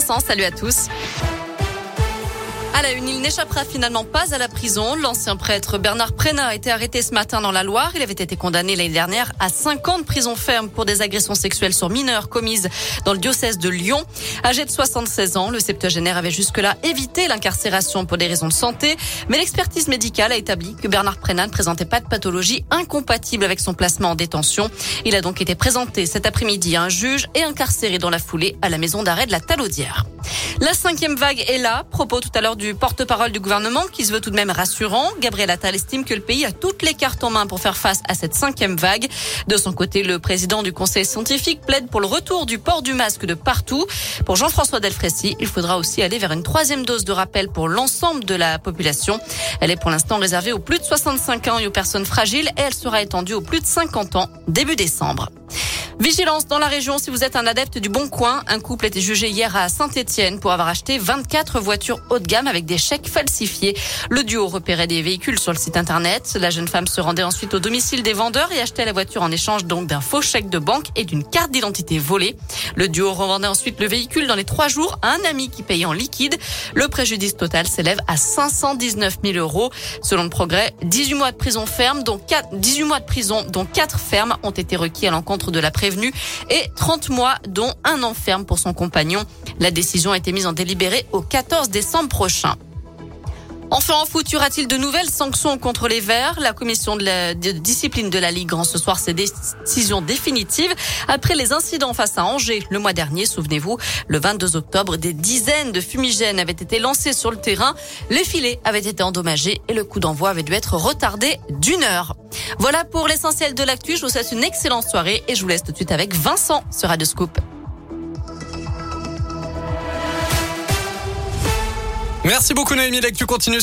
Salut à tous. À la une, il n'échappera finalement pas à la prison. L'ancien prêtre Bernard Prénat a été arrêté ce matin dans la Loire. Il avait été condamné l'année dernière à 5 ans de prison ferme pour des agressions sexuelles sur mineurs commises dans le diocèse de Lyon. Âgé de 76 ans, le septuagénaire avait jusque-là évité l'incarcération pour des raisons de santé, mais l'expertise médicale a établi que Bernard Prénat ne présentait pas de pathologie incompatible avec son placement en détention. Il a donc été présenté cet après-midi à un juge et incarcéré dans la foulée à la maison d'arrêt de la Talaudière. La cinquième vague est là. Propos tout à l'heure du porte-parole du gouvernement qui se veut tout de même rassurant. Gabriel Attal estime que le pays a toutes les cartes en main pour faire face à cette cinquième vague. De son côté, le président du conseil scientifique plaide pour le retour du port du masque de partout. Pour Jean-François Delfrécy, il faudra aussi aller vers une troisième dose de rappel pour l'ensemble de la population. Elle est pour l'instant réservée aux plus de 65 ans et aux personnes fragiles et elle sera étendue aux plus de 50 ans début décembre. Vigilance dans la région si vous êtes un adepte du Bon Coin. Un couple était jugé hier à Saint-Etienne pour avoir acheté 24 voitures haut de gamme avec des chèques falsifiés. Le duo repérait des véhicules sur le site internet. La jeune femme se rendait ensuite au domicile des vendeurs et achetait la voiture en échange donc d'un faux chèque de banque et d'une carte d'identité volée. Le duo revendait ensuite le véhicule dans les trois jours à un ami qui payait en liquide. Le préjudice total s'élève à 519 000 euros. Selon le progrès, 18 mois de prison ferme, dont 4, 18 mois de prison, dont 4 fermes ont été requis à l'encontre de la et 30 mois dont un an ferme pour son compagnon. La décision a été mise en délibéré au 14 décembre prochain. Enfin, en foot, y aura-t-il de nouvelles sanctions contre les Verts? La commission de, la, discipline de la Ligue rend ce soir ses décisions définitives après les incidents face à Angers le mois dernier. Souvenez-vous, le 22 octobre, des dizaines de fumigènes avaient été lancés sur le terrain. Les filets avaient été endommagés et le coup d'envoi avait dû être retardé d'une heure. Voilà pour l'essentiel de l'actu. Je vous souhaite une excellente soirée et je vous laisse tout de suite avec Vincent sur Radio Scoop. Merci beaucoup Noémie, tu continues